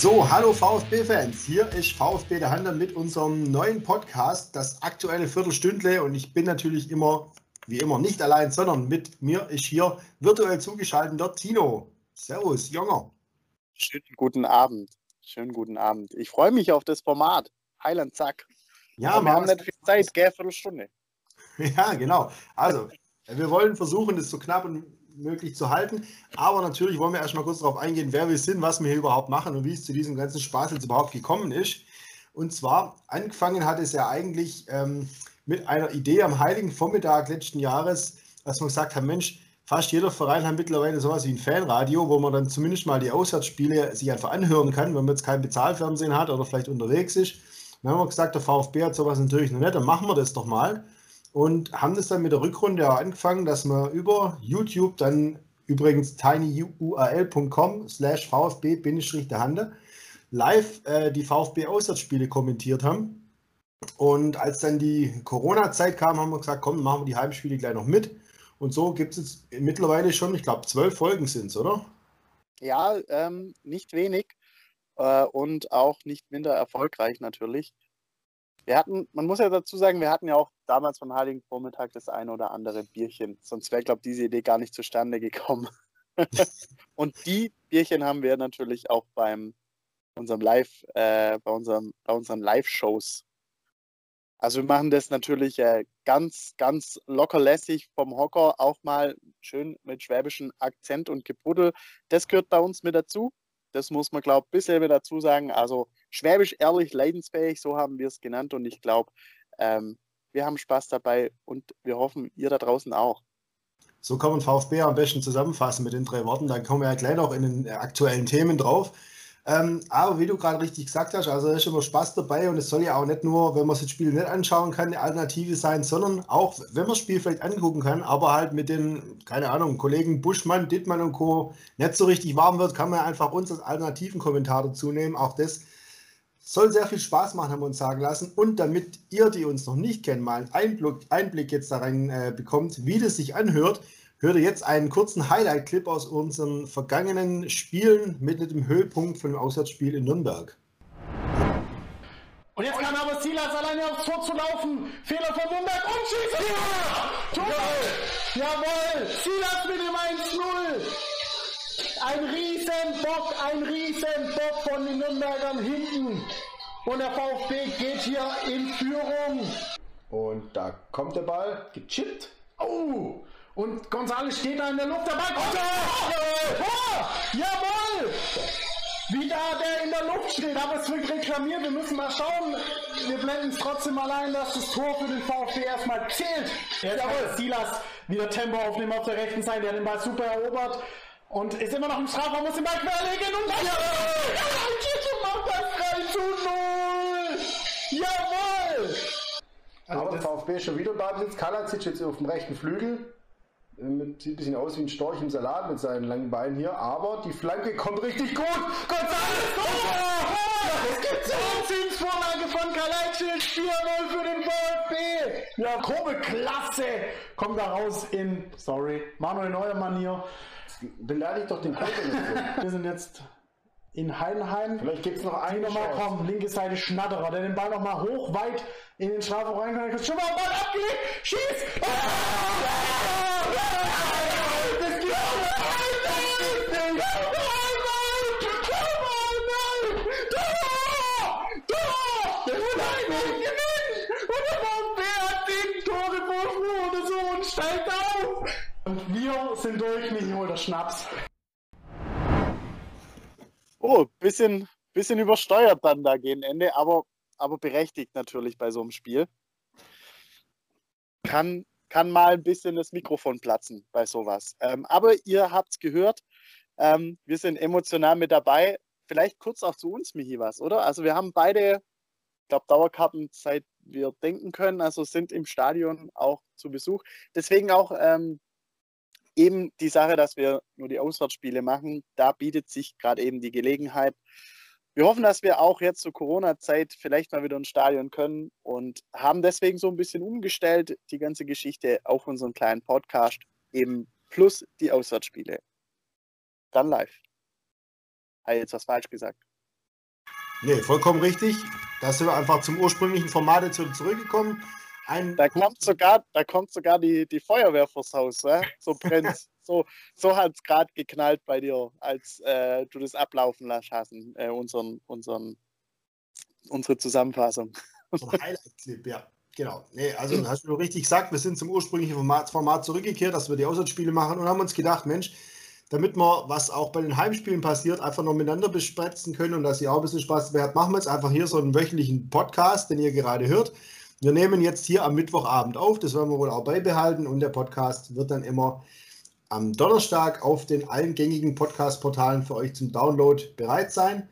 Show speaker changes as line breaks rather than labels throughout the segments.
So, hallo VfB-Fans. Hier ist VfB der Handel mit unserem neuen Podcast, das aktuelle Viertelstündle. Und ich bin natürlich immer, wie immer, nicht allein, sondern mit mir ist hier virtuell zugeschaltet der Tino. Servus, Jonger.
Schönen guten Abend. Schönen guten Abend. Ich freue mich auf das Format. Heiland, zack. Ja, Aber wir haben nicht viel Zeit, gell, Viertelstunde.
Ja, genau. Also, wir wollen versuchen, das so knapp und möglich zu halten. Aber natürlich wollen wir erstmal kurz darauf eingehen, wer wir sind, was wir hier überhaupt machen und wie es zu diesem ganzen Spaß jetzt überhaupt gekommen ist. Und zwar, angefangen hat es ja eigentlich ähm, mit einer Idee am Heiligen Vormittag letzten Jahres, dass man gesagt hat, Mensch, fast jeder Verein hat mittlerweile sowas wie ein Fanradio, wo man dann zumindest mal die Auswärtsspiele sich einfach anhören kann, wenn man jetzt kein Bezahlfernsehen hat oder vielleicht unterwegs ist. Dann haben wir gesagt, der VfB hat sowas natürlich noch nicht, dann machen wir das doch mal und haben das dann mit der Rückrunde angefangen, dass wir über YouTube dann übrigens tinyurl.com slash vfb-der live äh, die VfB-Auswärtsspiele kommentiert haben. Und als dann die Corona-Zeit kam, haben wir gesagt, komm, machen wir die Heimspiele gleich noch mit. Und so gibt es jetzt mittlerweile schon, ich glaube, zwölf Folgen sind es, oder?
Ja, ähm, nicht wenig äh, und auch nicht minder erfolgreich natürlich. Wir hatten, man muss ja dazu sagen, wir hatten ja auch damals von Heiligen Vormittag das eine oder andere Bierchen. Sonst wäre, glaube ich, diese Idee gar nicht zustande gekommen. und die Bierchen haben wir natürlich auch beim unserem Live, äh, bei, unserem, bei unseren Live-Shows. Also wir machen das natürlich äh, ganz, ganz lockerlässig vom Hocker, auch mal schön mit schwäbischem Akzent und Gebuddel. Das gehört bei uns mit dazu. Das muss man, glaube ich, ein bisschen dazu sagen. Also schwäbisch, ehrlich, leidensfähig, so haben wir es genannt. Und ich glaube, ähm, wir haben Spaß dabei und wir hoffen, ihr da draußen auch.
So kann man VfB am besten zusammenfassen mit den drei Worten. Da kommen wir ja gleich noch in den aktuellen Themen drauf. Ähm, aber wie du gerade richtig gesagt hast, also ist immer Spaß dabei und es soll ja auch nicht nur, wenn man das Spiel nicht anschauen kann, eine Alternative sein, sondern auch, wenn man das Spiel vielleicht angucken kann, aber halt mit den, keine Ahnung, Kollegen Buschmann, Dittmann und Co. nicht so richtig warm wird, kann man einfach uns als alternativen Kommentar dazu nehmen. Auch das soll sehr viel Spaß machen, haben wir uns sagen lassen. Und damit ihr, die uns noch nicht kennen, mal einen Einblick, Einblick jetzt darin äh, bekommt, wie das sich anhört, hört ihr jetzt einen kurzen Highlight-Clip aus unseren vergangenen Spielen mit dem Höhepunkt von dem Auswärtsspiel in Nürnberg.
Und jetzt kann aber Silas alleine aufs Tor zu laufen. Fehler von Nürnberg und schießen! Ja! Jawohl! Silas mit dem 1-0! Ein Riesenbock, ein Riesenbock von den Nürnbergern hinten. Und der VfB geht hier in Führung.
Und da kommt der Ball, gechippt.
Oh! Und Gonzales steht da in der Luft dabei. Oh, Tor! Tor! Jawohl! Wie da der in der Luft steht, aber es wird reklamiert. Wir müssen mal schauen. Wir blenden es trotzdem mal ein, dass das Tor für den VfB erstmal zählt. Jetzt Jawohl. Silas wieder Tempo aufnehmen auf der rechten Seite. Der hat den Ball super erobert. Und ist immer noch im Strafraum, muss den Ball querlegen und dann ja, macht das 3 zu 0! Jawohl!
Also Aber VfB schon wieder da sitzt. Kalacic jetzt auf dem rechten Flügel. Sieht ein bisschen aus wie ein Storch im Salat mit seinen langen Beinen hier, aber die Flanke kommt richtig gut. González!
Oh, oh, es gibt Wahnsinnsvorlage von Kalajdzic, 4-0 für den VfB. Ja, grobe Klasse kommt da raus in, sorry, Manuel Neuer Manier.
Beleidigt doch den Kollegen.
Wir sind jetzt in Heidenheim.
Vielleicht gibt es noch einen nochmal
kommen. Linke Seite Schnatterer, der den Ball nochmal hoch weit in den Strafraum reinkommt. Schon mal Ball abgelegt. Schieß! Ah! Und wir sind durch, Michi holt das Schnaps.
Oh, bisschen, bisschen übersteuert dann da gegen Ende, aber, aber berechtigt natürlich bei so einem Spiel. Kann, kann mal ein bisschen das Mikrofon platzen bei sowas. Ähm, aber ihr habt es gehört, ähm, wir sind emotional mit dabei. Vielleicht kurz auch zu uns, Michi, was, oder? Also wir haben beide, ich glaube, Dauerkarten seit wir denken können, also sind im Stadion auch zu Besuch. Deswegen auch ähm, eben die Sache, dass wir nur die Auswärtsspiele machen, da bietet sich gerade eben die Gelegenheit. Wir hoffen, dass wir auch jetzt zur Corona-Zeit vielleicht mal wieder ins Stadion können und haben deswegen so ein bisschen umgestellt, die ganze Geschichte auf unseren kleinen Podcast, eben plus die Auswärtsspiele. Dann live. Habe ich jetzt was falsch gesagt?
Nee, vollkommen richtig. Da sind wir einfach zum ursprünglichen Format zurückgekommen.
Ein da kommt sogar, da kommt sogar die, die Feuerwehr vors Haus, äh? so brennt. so so hat es gerade geknallt bei dir, als äh, du das ablaufen lassen hast, äh, unseren, unseren, unsere Zusammenfassung.
So Highlight-Clip, ja. Genau. Nee, also hast du richtig gesagt, wir sind zum ursprünglichen Format, Format zurückgekehrt, dass wir die Auswärtsspiele machen und haben uns gedacht, Mensch, damit wir, was auch bei den Heimspielen passiert, einfach noch miteinander besprechen können und dass ihr auch ein bisschen Spaß dabei habt, machen wir jetzt einfach hier so einen wöchentlichen Podcast, den ihr gerade hört. Wir nehmen jetzt hier am Mittwochabend auf, das werden wir wohl auch beibehalten und der Podcast wird dann immer am Donnerstag auf den allen gängigen Podcast-Portalen für euch zum Download bereit sein.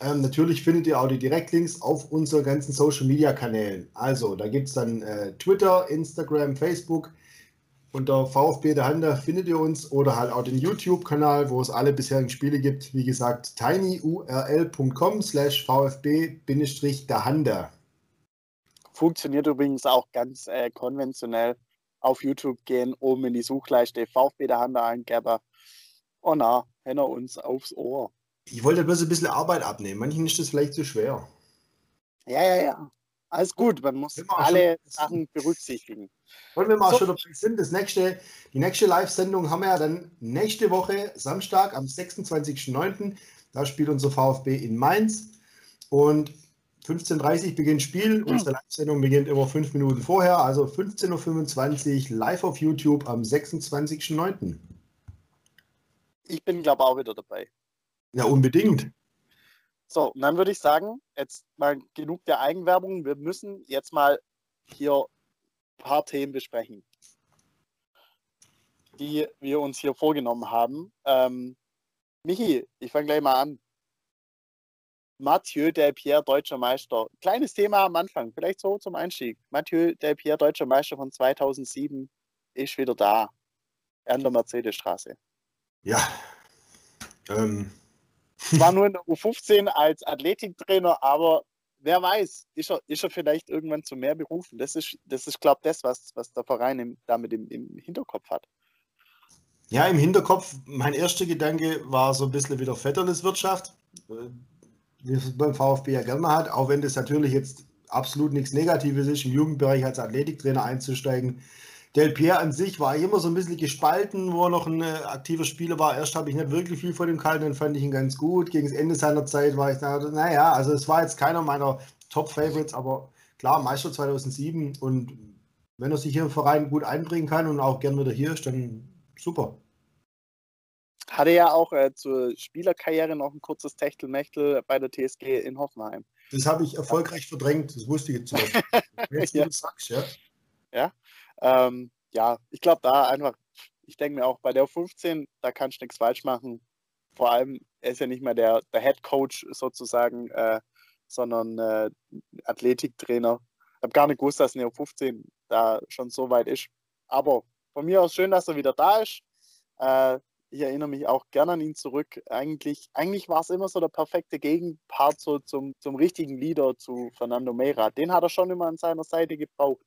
Ähm, natürlich findet ihr auch die Direktlinks auf unseren ganzen Social-Media-Kanälen. Also, da gibt es dann äh, Twitter, Instagram, Facebook. Unter VfB der Hander findet ihr uns oder halt auch den YouTube-Kanal, wo es alle bisherigen Spiele gibt. Wie gesagt, tinyurl.com slash VfB-der Hander.
Funktioniert übrigens auch ganz äh, konventionell. Auf YouTube gehen, oben in die Suchleiste VfB der Hander eingeben. Oh na, hängen uns aufs Ohr.
Ich wollte bloß ein bisschen Arbeit abnehmen. Manchen ist das vielleicht zu schwer.
Ja, ja, ja. Alles gut, man muss alle Sachen berücksichtigen.
Wollen wir mal so. schon dabei sind, das nächste, die nächste Live-Sendung haben wir ja dann nächste Woche, Samstag, am 26.09. Da spielt unser VfB in Mainz. Und 15.30 Uhr beginnt Spiel. Unsere Live-Sendung beginnt immer fünf Minuten vorher, also 15.25 Uhr live auf YouTube am 26.09.
Ich bin, glaube ich, auch wieder dabei.
Ja, unbedingt.
So, und dann würde ich sagen, jetzt mal genug der Eigenwerbung. Wir müssen jetzt mal hier ein paar Themen besprechen, die wir uns hier vorgenommen haben. Ähm, Michi, ich fange gleich mal an. Mathieu Delpierre, deutscher Meister. Kleines Thema am Anfang, vielleicht so zum Einstieg. Mathieu Delpierre, deutscher Meister von 2007, ist wieder da. An der Mercedesstraße.
Ja. Ähm,
zwar nur in der U15 als Athletiktrainer, aber wer weiß, ist er, ist er vielleicht irgendwann zu mehr berufen. Das ist, das ist glaube ich, das, was, was der Verein im, damit im, im Hinterkopf hat.
Ja, im Hinterkopf, mein erster Gedanke war so ein bisschen wieder Vetterniswirtschaft, äh, wie es beim VfB ja gerne hat, auch wenn das natürlich jetzt absolut nichts Negatives ist, im Jugendbereich als Athletiktrainer einzusteigen. Del Pierre an sich war immer so ein bisschen gespalten, wo er noch ein äh, aktiver Spieler war. Erst habe ich nicht wirklich viel von ihm gehalten, dann fand ich ihn ganz gut. Gegen das Ende seiner Zeit war ich da, naja, also es war jetzt keiner meiner Top-Favorites, aber klar, Meister 2007 und wenn er sich hier im Verein gut einbringen kann und auch gern wieder hier ist, dann super.
Hatte ja auch äh, zur Spielerkarriere noch ein kurzes Techtelmechtel bei der TSG in Hoffenheim.
Das habe ich erfolgreich verdrängt, das wusste ich jetzt nicht. Jetzt,
ja. du sagst, ja. Ja, ähm, ja, ich glaube da einfach, ich denke mir auch bei der 15, da kannst du nichts falsch machen. Vor allem, er ist ja nicht mehr der, der Head Coach sozusagen, äh, sondern äh, Athletiktrainer. Ich habe gar nicht gewusst, dass Neo 15 da schon so weit ist. Aber von mir aus schön, dass er wieder da ist. Äh, ich erinnere mich auch gerne an ihn zurück. Eigentlich, eigentlich war es immer so der perfekte Gegenpart so zum, zum richtigen Leader zu Fernando Meira. Den hat er schon immer an seiner Seite gebraucht.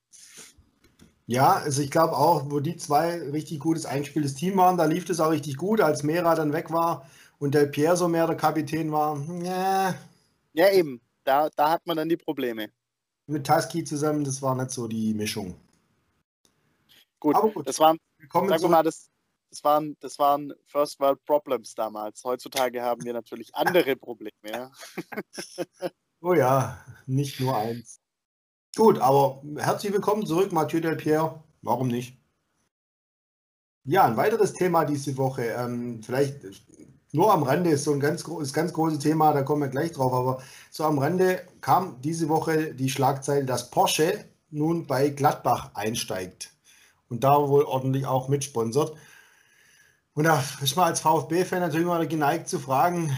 Ja, also ich glaube auch, wo die zwei richtig gutes eingespieltes Team waren, da lief das auch richtig gut, als Mera dann weg war und der Pierre so mehr der Kapitän war. Ja,
ja eben, da, da hat man dann die Probleme.
Mit Tusky zusammen, das war nicht so die Mischung.
Gut, Aber gut. das waren, sag mal, das, das, waren, das waren First World Problems damals. Heutzutage haben wir natürlich andere Probleme.
Oh ja, nicht nur eins. Gut, aber herzlich willkommen zurück, Mathieu Delpierre. Warum nicht? Ja, ein weiteres Thema diese Woche. Ähm, vielleicht nur am Rande ist so ein ganz, ist ganz großes Thema, da kommen wir gleich drauf, aber so am Rande kam diese Woche die Schlagzeile, dass Porsche nun bei Gladbach einsteigt und da wohl ordentlich auch mitsponsert. Und da ist man als VfB-Fan natürlich mal geneigt zu fragen,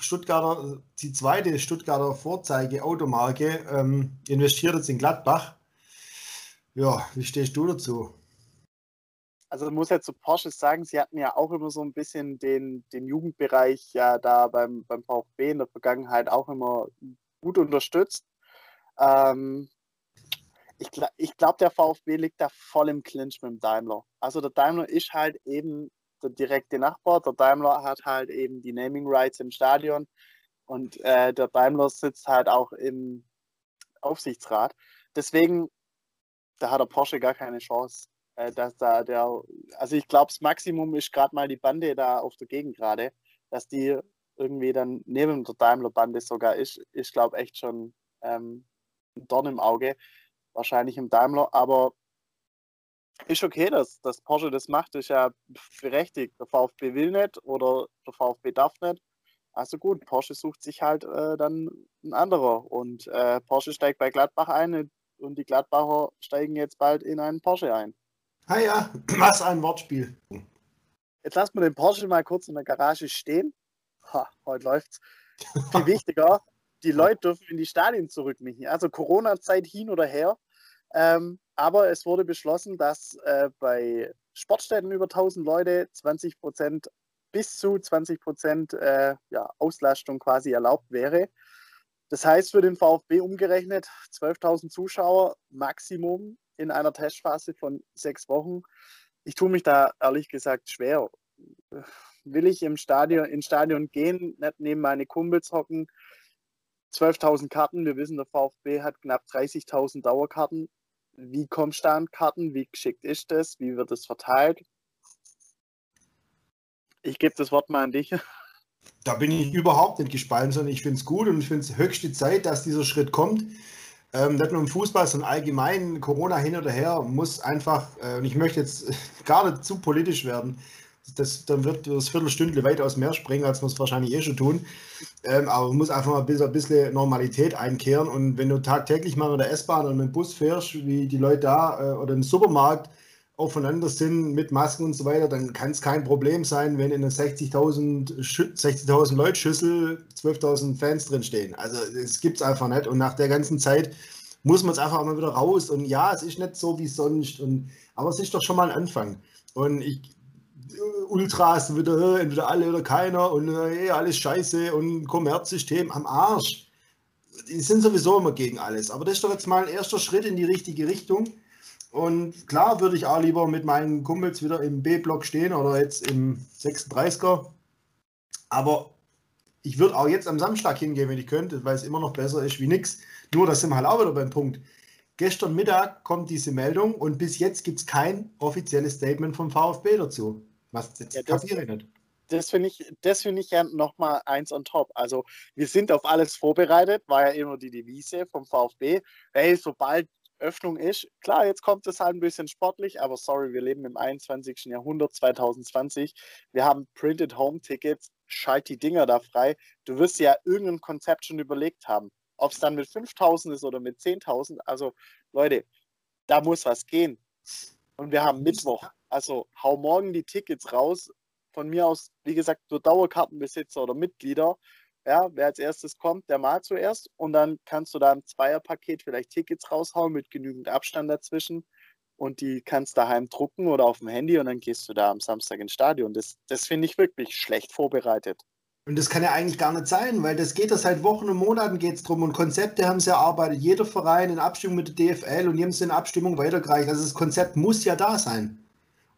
Stuttgarter, die zweite Stuttgarter Vorzeige-Automarke ähm, investiert jetzt in Gladbach. Ja, wie stehst du dazu?
Also ich muss ja zu Porsche sagen, sie hatten ja auch immer so ein bisschen den, den Jugendbereich ja da beim, beim VfB in der Vergangenheit auch immer gut unterstützt. Ähm, ich, ich glaube, der VfB liegt da voll im Clinch mit dem Daimler. Also der Daimler ist halt eben der direkte Nachbar. Der Daimler hat halt eben die Naming Rights im Stadion. Und äh, der Daimler sitzt halt auch im Aufsichtsrat. Deswegen, da hat der Porsche gar keine Chance. Äh, dass da der, also ich glaube, das Maximum ist gerade mal die Bande da auf der Gegend gerade, dass die irgendwie dann neben der Daimler-Bande sogar ist, ich glaube echt schon ähm, ein Dorn im Auge. Wahrscheinlich im Daimler, aber ist okay, dass, dass Porsche das macht, ist ja berechtigt. Der VfB will nicht oder der VfB darf nicht. Also gut, Porsche sucht sich halt äh, dann ein anderer und äh, Porsche steigt bei Gladbach ein und die Gladbacher steigen jetzt bald in einen Porsche ein.
Ah ja, was ein Wortspiel.
Jetzt lassen wir den Porsche mal kurz in der Garage stehen. Ha, heute läuft's. Viel wichtiger, die Leute dürfen in die Stadien zurück, Michi. Also Corona-Zeit hin oder her. Ähm, aber es wurde beschlossen, dass äh, bei Sportstätten über 1000 Leute 20 Prozent bis zu 20 Prozent äh, ja, Auslastung quasi erlaubt wäre. Das heißt für den VfB umgerechnet 12.000 Zuschauer Maximum in einer Testphase von sechs Wochen. Ich tue mich da ehrlich gesagt schwer. Will ich im Stadion, ins Stadion gehen, nicht neben meine Kumpels hocken? 12.000 Karten. Wir wissen, der VfB hat knapp 30.000 Dauerkarten. Wie kommst du an Karten? Wie geschickt ist das? Wie wird es verteilt? Ich gebe das Wort mal an dich.
Da bin ich überhaupt nicht gespalten, sondern ich finde es gut und ich finde es höchste Zeit, dass dieser Schritt kommt. Ähm, nicht nur im Fußball, sondern allgemein Corona hin oder her muss einfach, äh, und ich möchte jetzt gar nicht zu politisch werden, das, dann wird das Viertelstündle weitaus mehr springen, als wir es wahrscheinlich eh schon tun. Ähm, aber man muss einfach mal ein bisschen, Normalität einkehren. Und wenn du tagtäglich mal mit der S-Bahn oder mit dem Bus fährst, wie die Leute da äh, oder im Supermarkt aufeinander sind mit Masken und so weiter, dann kann es kein Problem sein, wenn in einer 60.000 60 Leute Schüssel 12.000 Fans drin stehen. Also es gibt es einfach nicht. Und nach der ganzen Zeit muss man es einfach mal wieder raus. Und ja, es ist nicht so wie sonst. Und, aber es ist doch schon mal ein Anfang. Und ich, Ultras wieder, äh, entweder alle oder keiner und äh, alles scheiße und Kommerzsystem am Arsch. Die sind sowieso immer gegen alles. Aber das ist doch jetzt mal ein erster Schritt in die richtige Richtung. Und klar würde ich auch lieber mit meinen Kumpels wieder im B-Block stehen oder jetzt im 36er. Aber ich würde auch jetzt am Samstag hingehen, wenn ich könnte, weil es immer noch besser ist wie nichts. Nur, das sind wir halt auch wieder beim Punkt. Gestern Mittag kommt diese Meldung und bis jetzt gibt es kein offizielles Statement vom VfB dazu. Was jetzt ja, das, ich nicht.
Das finde ich, das finde ich ja nochmal eins on top. Also wir sind auf alles vorbereitet, war ja immer die Devise vom VfB. Hey, sobald Öffnung ist. Klar, jetzt kommt es halt ein bisschen sportlich, aber sorry, wir leben im 21. Jahrhundert 2020. Wir haben Printed Home Tickets, schalt die Dinger da frei. Du wirst ja irgendein Konzept schon überlegt haben. Ob es dann mit 5000 ist oder mit 10.000. Also Leute, da muss was gehen. Und wir haben Mittwoch. Also hau morgen die Tickets raus. Von mir aus, wie gesagt, nur Dauerkartenbesitzer oder Mitglieder. Ja, wer als erstes kommt, der mal zuerst. Und dann kannst du da im Zweierpaket vielleicht Tickets raushauen mit genügend Abstand dazwischen. Und die kannst daheim drucken oder auf dem Handy und dann gehst du da am Samstag ins Stadion. Das, das finde ich wirklich schlecht vorbereitet.
Und das kann ja eigentlich gar nicht sein, weil das geht ja seit Wochen und Monaten geht es drum und Konzepte haben sie erarbeitet. Jeder Verein in Abstimmung mit der DFL und die haben es in Abstimmung weitergereicht. Also das Konzept muss ja da sein.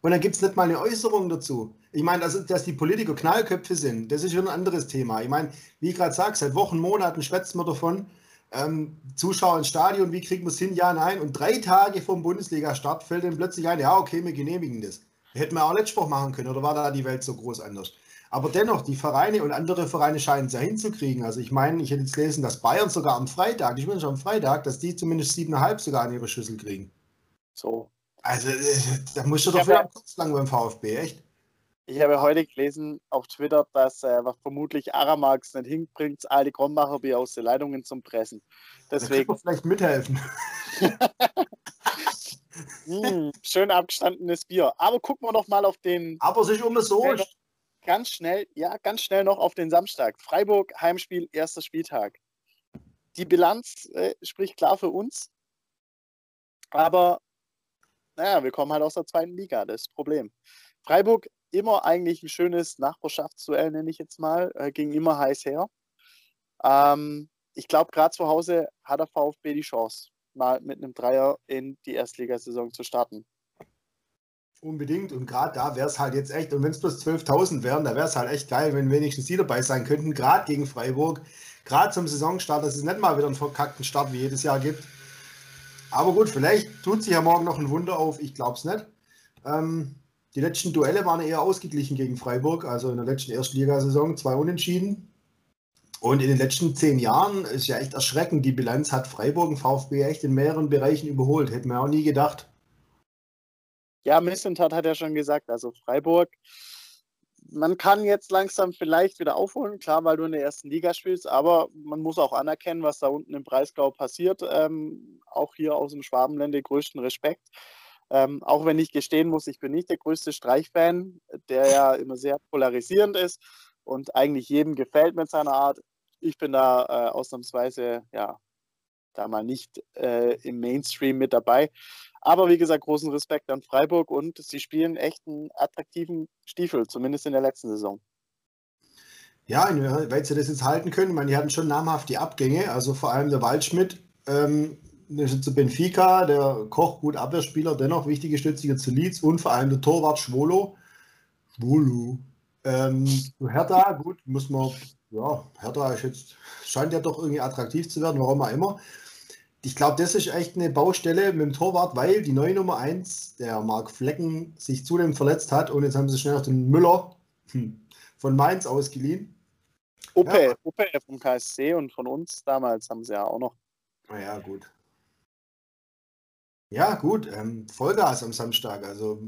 Und dann gibt es nicht mal eine Äußerung dazu. Ich meine, dass, dass die Politiker Knallköpfe sind, das ist schon ein anderes Thema. Ich meine, wie ich gerade sage, seit Wochen, Monaten schwätzt man davon, ähm, Zuschauer ins Stadion, wie kriegen wir es hin? Ja, nein. Und drei Tage vom Bundesliga-Start fällt dann plötzlich ein, ja, okay, wir genehmigen das. Hätten wir auch Letztspruch machen können, oder war da die Welt so groß anders? Aber dennoch, die Vereine und andere Vereine scheinen es ja hinzukriegen. Also ich meine, ich hätte jetzt gelesen, dass Bayern sogar am Freitag, ich wünsche am Freitag, dass die zumindest siebeneinhalb sogar an ihre Schüssel kriegen.
So,
also, äh, da musst du doch wieder kurz lang beim VfB, echt?
Ich habe heute gelesen auf Twitter, dass äh, vermutlich Aramax nicht hinbringt, alte Kronbacher Bier aus den Leitungen zum Pressen. Deswegen. Da
vielleicht mithelfen.
mm, schön abgestandenes Bier. Aber gucken wir doch mal auf den.
Aber sich um so.
Ganz schnell, ja, ganz schnell noch auf den Samstag. Freiburg, Heimspiel, erster Spieltag. Die Bilanz äh, spricht klar für uns. Aber naja, wir kommen halt aus der zweiten Liga, das ist das Problem. Freiburg immer eigentlich ein schönes Nachbarschaftsduell, nenne ich jetzt mal, äh, ging immer heiß her. Ähm, ich glaube, gerade zu Hause hat der VfB die Chance, mal mit einem Dreier in die Erstligasaison zu starten.
Unbedingt. Und gerade da wäre es halt jetzt echt, und wenn es bloß 12.000 wären, da wäre es halt echt geil, wenn wenigstens die dabei sein könnten, gerade gegen Freiburg, gerade zum Saisonstart, dass es nicht mal wieder einen verkackten Start wie jedes Jahr gibt. Aber gut, vielleicht tut sich ja morgen noch ein Wunder auf, ich glaube es nicht. Ähm, die letzten Duelle waren eher ausgeglichen gegen Freiburg, also in der letzten Erstligasaison zwei Unentschieden. Und in den letzten zehn Jahren ist ja echt erschreckend, die Bilanz hat Freiburg und VfB echt in mehreren Bereichen überholt. Hätten wir auch nie gedacht.
Ja, Missentat hat ja schon gesagt, also Freiburg, man kann jetzt langsam vielleicht wieder aufholen, klar, weil du in der ersten Liga spielst, aber man muss auch anerkennen, was da unten im Breisgau passiert. Ähm, auch hier aus dem Schwabenländer größten Respekt. Ähm, auch wenn ich gestehen muss, ich bin nicht der größte Streichfan, der ja immer sehr polarisierend ist und eigentlich jedem gefällt mit seiner Art. Ich bin da äh, ausnahmsweise ja da mal nicht äh, im Mainstream mit dabei. Aber wie gesagt, großen Respekt an Freiburg und sie spielen echt einen attraktiven Stiefel, zumindest in der letzten Saison.
Ja, weil sie das jetzt halten können. Ich meine, die hatten schon namhaft die Abgänge, also vor allem der Waldschmidt, ähm, zu Benfica, der Koch, gut Abwehrspieler, dennoch wichtige Stütze zu Leeds und vor allem der Torwart Schwolo. Schwolo. Ähm, Hertha, gut, muss man, ja, Hertha ist jetzt, scheint ja doch irgendwie attraktiv zu werden, warum auch immer ich glaube, das ist echt eine Baustelle mit dem Torwart, weil die neue Nummer 1, der Marc Flecken, sich zudem verletzt hat und jetzt haben sie schnell noch den Müller hm, von Mainz ausgeliehen.
Ope, ja. Ope vom KSC und von uns damals haben sie ja auch noch.
Naja, gut. Ja, gut. Ähm, Vollgas am Samstag. Also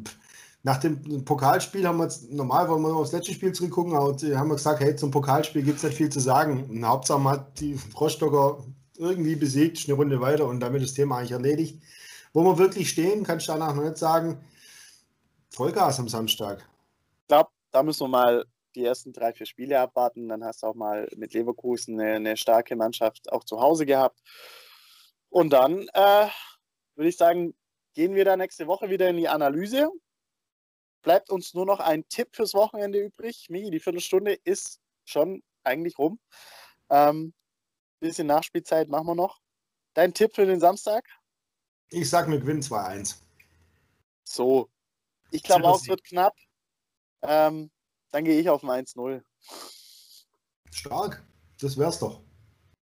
nach dem Pokalspiel haben wir jetzt, normal wollen wir aufs letzte Spiel zurückgucken, aber haben wir gesagt, hey, zum Pokalspiel gibt es nicht viel zu sagen. Und Hauptsache hat die Rostocker irgendwie besiegt, eine Runde weiter und damit das Thema eigentlich erledigt. Wo wir wirklich stehen, kannst du danach noch nicht sagen, Vollgas am Samstag.
Ich glaube, da müssen wir mal die ersten drei, vier Spiele abwarten. Dann hast du auch mal mit Leverkusen eine, eine starke Mannschaft auch zu Hause gehabt. Und dann äh, würde ich sagen, gehen wir da nächste Woche wieder in die Analyse. Bleibt uns nur noch ein Tipp fürs Wochenende übrig. Migi, die Viertelstunde ist schon eigentlich rum. Ähm, bisschen Nachspielzeit machen wir noch. Dein Tipp für den Samstag?
Ich sag, wir gewinnen 2-1.
So. Ich glaube auch, es wird knapp. Ähm, dann gehe ich auf ein 1-0.
Stark. Das wär's doch.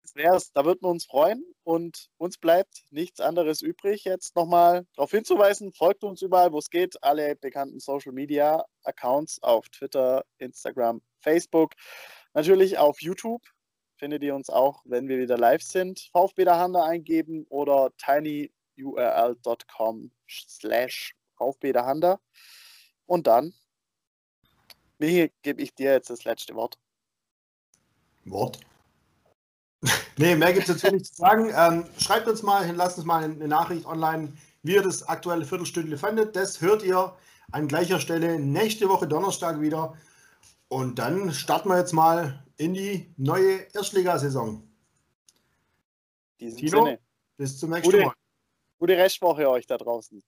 Das wär's. Da würden wir uns freuen. Und uns bleibt nichts anderes übrig, jetzt nochmal darauf hinzuweisen. Folgt uns überall, wo es geht. Alle bekannten Social Media Accounts auf Twitter, Instagram, Facebook. Natürlich auf YouTube findet ihr uns auch, wenn wir wieder live sind. VfB der Handa eingeben oder tinyurl.com slash VfB der Handa. Und dann gebe ich dir jetzt das letzte Wort.
Wort? nee, mehr gibt es dazu nicht zu sagen. Ähm, schreibt uns mal, lasst uns mal eine Nachricht online, wie ihr das aktuelle Viertelstündle fandet. Das hört ihr an gleicher Stelle nächste Woche Donnerstag wieder. Und dann starten wir jetzt mal in die neue Erstligasaison. Tino, Sinne. bis zum nächsten
gute,
Mal.
Gute Restwoche euch da draußen.